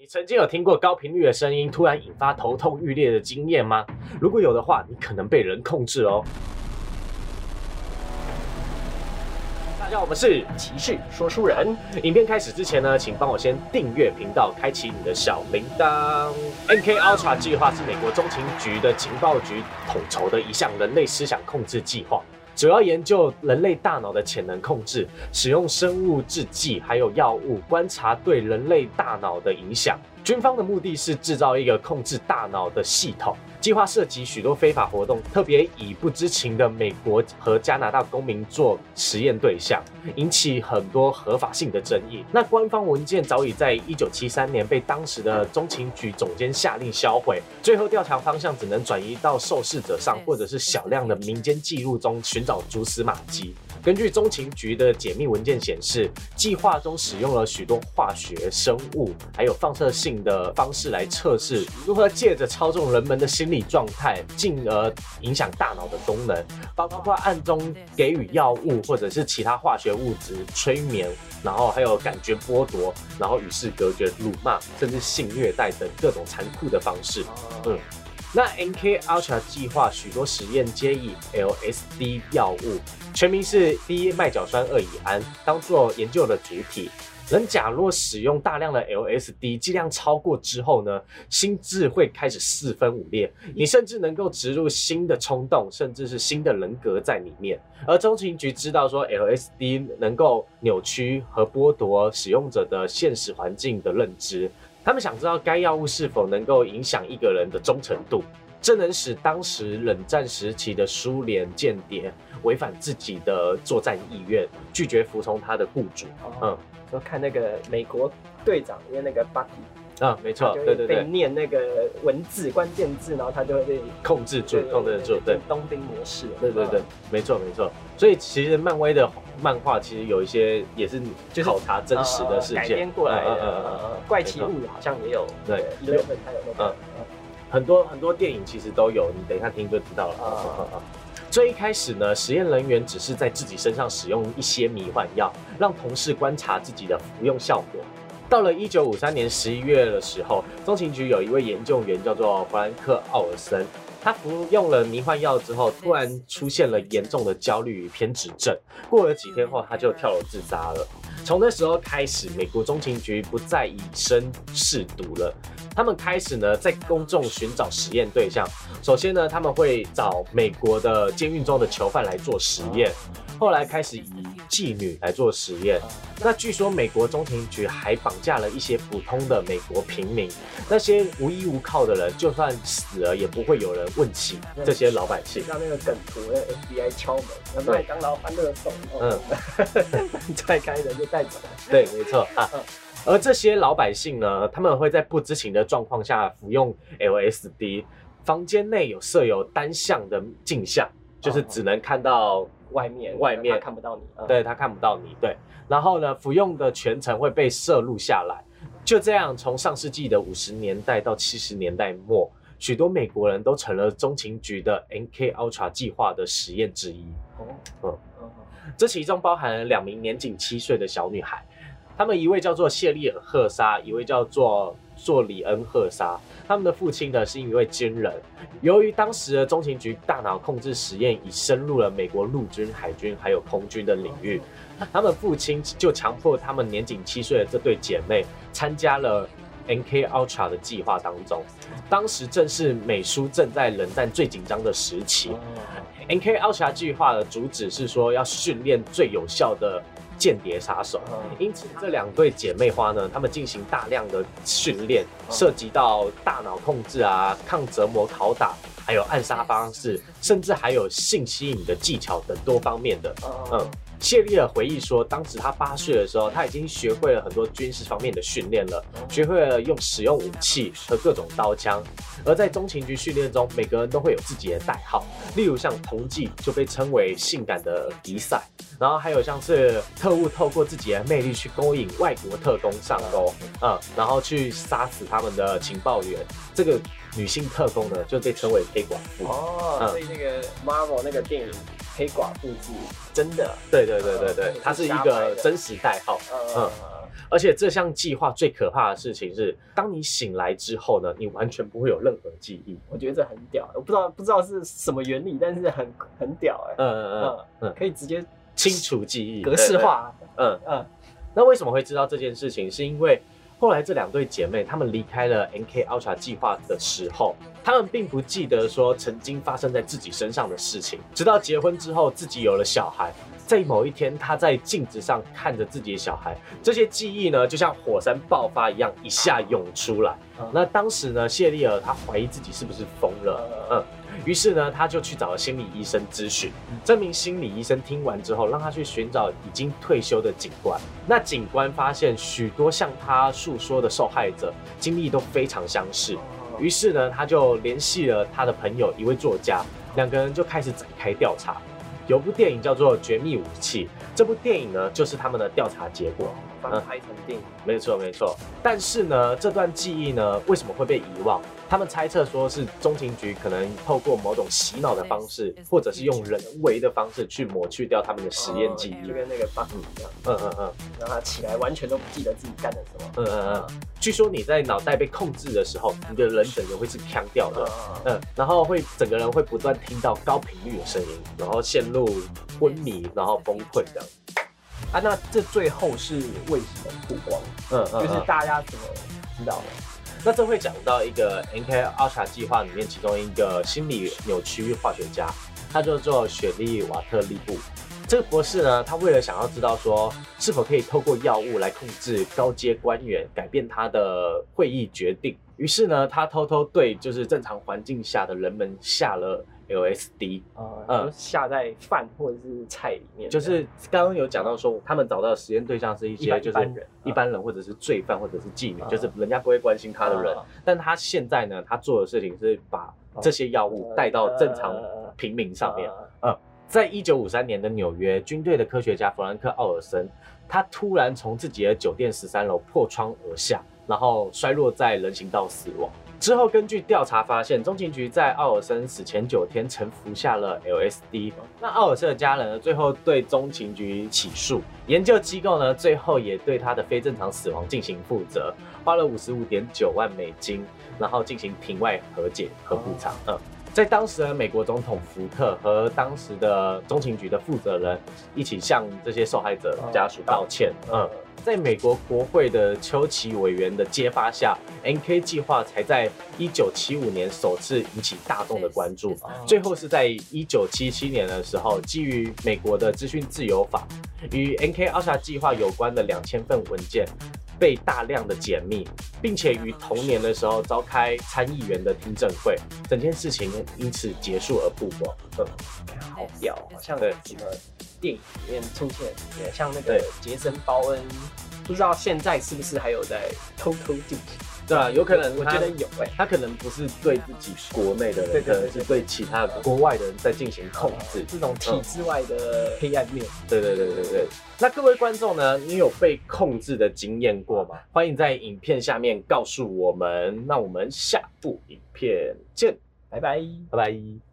你曾经有听过高频率的声音突然引发头痛欲裂的经验吗？如果有的话，你可能被人控制哦。大家好，我们是骑士说书人。影片开始之前呢，请帮我先订阅频道，开启你的小铃铛。NK Ultra 计划是美国中情局的情报局统筹的一项人类思想控制计划。主要研究人类大脑的潜能控制，使用生物制剂还有药物观察对人类大脑的影响。军方的目的是制造一个控制大脑的系统。计划涉及许多非法活动，特别以不知情的美国和加拿大公民做实验对象，引起很多合法性的争议。那官方文件早已在一九七三年被当时的中情局总监下令销毁，最后调查方向只能转移到受试者上，或者是小量的民间记录中寻找蛛丝马迹。根据中情局的解密文件显示，计划中使用了许多化学、生物还有放射性的方式来测试如何借着操纵人们的心理状态，进而影响大脑的功能，包括暗中给予药物或者是其他化学物质催眠，然后还有感觉剥夺，然后与世隔绝、辱骂，甚至性虐待等各种残酷的方式。嗯。那 NK Ultra 计划许多实验皆以 LSD 药物，全名是低麦角酸二乙胺，当做研究的主体。人假若使用大量的 LSD，剂量超过之后呢，心智会开始四分五裂，你甚至能够植入新的冲动，甚至是新的人格在里面。而中情局知道说 LSD 能够扭曲和剥夺使用者的现实环境的认知。他们想知道该药物是否能够影响一个人的忠诚度，这能使当时冷战时期的苏联间谍违反自己的作战意愿，拒绝服从他的雇主。嗯，说看那个美国队长，因为那个 Bucky 啊，没错，对对对，被念那个文字关键字，然后他就会被控制住，控制住，对，冬兵模式。对对对，没错没错。所以其实漫威的。漫画其实有一些也是考察真实的事件改编过来的，怪奇物语好像也有，对，有本还有那个，很多很多电影其实都有，你等一下听就知道了。最一开始呢，实验人员只是在自己身上使用一些迷幻药，让同事观察自己的服用效果。到了一九五三年十一月的时候，中情局有一位研究员叫做弗兰克·奥尔森。他服用了迷幻药之后，突然出现了严重的焦虑与偏执症。过了几天后，他就跳楼自杀了。从那时候开始，美国中情局不再以身试毒了。他们开始呢，在公众寻找实验对象。首先呢，他们会找美国的监狱中的囚犯来做实验。后来开始以妓女来做实验。那据说美国中情局还绑架了一些普通的美国平民，那些无依无靠的人，就算死了也不会有人问起这些老百姓。像那个梗图，那 FBI 敲门，那麦当劳欢乐颂，嗯，踹开人就带走。对，没错啊。而这些老百姓呢，他们会在不知情的状况下服用 LSD，房间内有设有单向的镜像，就是只能看到。外面，外面看不到你，对他看不到你，对。然后呢，服用的全程会被摄录下来。就这样，从上世纪的五十年代到七十年代末，许多美国人都成了中情局的 NK Ultra 计划的实验之一。哦，嗯，这其中包含了两名年仅七岁的小女孩，她们一位叫做谢利尔·赫莎，一位叫做。做里恩·赫莎，他们的父亲呢是一位军人。由于当时的中情局大脑控制实验已深入了美国陆军、海军还有空军的领域，他们父亲就强迫他们年仅七岁的这对姐妹参加了 NK Ultra 的计划当中。当时正是美苏正在冷战最紧张的时期。NK Ultra 计划的主旨是说要训练最有效的。间谍杀手，因此这两对姐妹花呢，她们进行大量的训练，涉及到大脑控制啊、抗折磨、拷打，还有暗杀方式，甚至还有性吸引的技巧等多方面的，嗯。谢丽尔回忆说，当时她八岁的时候，她已经学会了很多军事方面的训练了，学会了用使用武器和各种刀枪。而在中情局训练中，每个人都会有自己的代号，例如像同济就被称为性感的迪赛，然后还有像是特务透过自己的魅力去勾引外国特工上钩，嗯，然后去杀死他们的情报员。这个女性特工呢，就被称为黑寡妇。哦，所以那个 Marvel 那个电影。黑寡妇是真的，对对对对对，它是一个真实代号。嗯，而且这项计划最可怕的事情是，当你醒来之后呢，你完全不会有任何记忆。我觉得这很屌，我不知道不知道是什么原理，但是很很屌哎。嗯嗯嗯嗯，可以直接清除记忆，格式化。嗯嗯。那为什么会知道这件事情？是因为后来这两对姐妹她们离开了 NK Ultra 计划的时候，她们并不记得说曾经发生在自己身上的事情，直到结婚之后自己有了小孩。在某一天，她在镜子上看着自己的小孩，这些记忆呢，就像火山爆发一样，一下涌出来。那当时呢，谢丽尔她怀疑自己是不是疯了，嗯，于是呢，他就去找了心理医生咨询。这名心理医生听完之后，让他去寻找已经退休的警官。那警官发现许多向他诉说的受害者经历都非常相似，于是呢，他就联系了他的朋友一位作家，两个人就开始展开调查。有部电影叫做《绝密武器》，这部电影呢，就是他们的调查结果。翻拍成电影，没错没错。但是呢，这段记忆呢，为什么会被遗忘？他们猜测说是中情局可能透过某种洗脑的方式，或者是用人为的方式去抹去掉他们的实验记忆，就跟那个巴克一样。嗯嗯嗯，让他起来完全都不记得自己干了什么。嗯嗯嗯。据说你在脑袋被控制的时候，你的人整个会是腔掉的。嗯，然后会整个人会不断听到高频率的声音，然后陷入昏迷，然后崩溃这样。啊，那这最后是为什么曝光？嗯嗯，就是大家怎么知道的？那这会讲到一个 NK Ultra 计划里面其中一个心理扭曲化学家，他叫做雪莉瓦特利布。这个博士呢，他为了想要知道说是否可以透过药物来控制高阶官员，改变他的会议决定，于是呢，他偷偷对就是正常环境下的人们下了。LSD 啊，嗯，下在饭或者是菜里面，就是刚刚有讲到说，他们找到的实验对象是一些就是一般人或者是罪犯或者是妓女，就是人家不会关心他的人。但他现在呢，他做的事情是把这些药物带到正常平民上面。嗯，在一九五三年的纽约，军队的科学家弗兰克·奥尔森，他突然从自己的酒店十三楼破窗而下，然后摔落在人行道死亡。之后，根据调查发现，中情局在奥尔森死前九天曾服下了 LSD。那奥尔森的家人呢，最后对中情局起诉，研究机构呢，最后也对他的非正常死亡进行负责，花了五十五点九万美金，然后进行庭外和解和补偿。嗯，在当时的美国总统福特和当时的中情局的负责人一起向这些受害者家属道歉。嗯。在美国国会的丘奇委员的揭发下，NK 计划才在一九七五年首次引起大众的关注。最后是在一九七七年的时候，基于美国的资讯自由法，与 NK Ultra 计划有关的两千份文件被大量的解密，并且于同年的时候召开参议员的听证会，整件事情因此结束而曝光。嗯，好屌，好像什么。电影里面出现，像那个杰森·鲍恩，不知道现在是不是还有在偷偷进行？对啊，有可能，我觉得有哎，他可能不是对自己国内的人，可能是对其他国外的人在进行控制，这种体制外的黑暗面。对对对对对。那各位观众呢，你有被控制的经验过吗？欢迎在影片下面告诉我们。那我们下部影片见，拜拜，拜拜。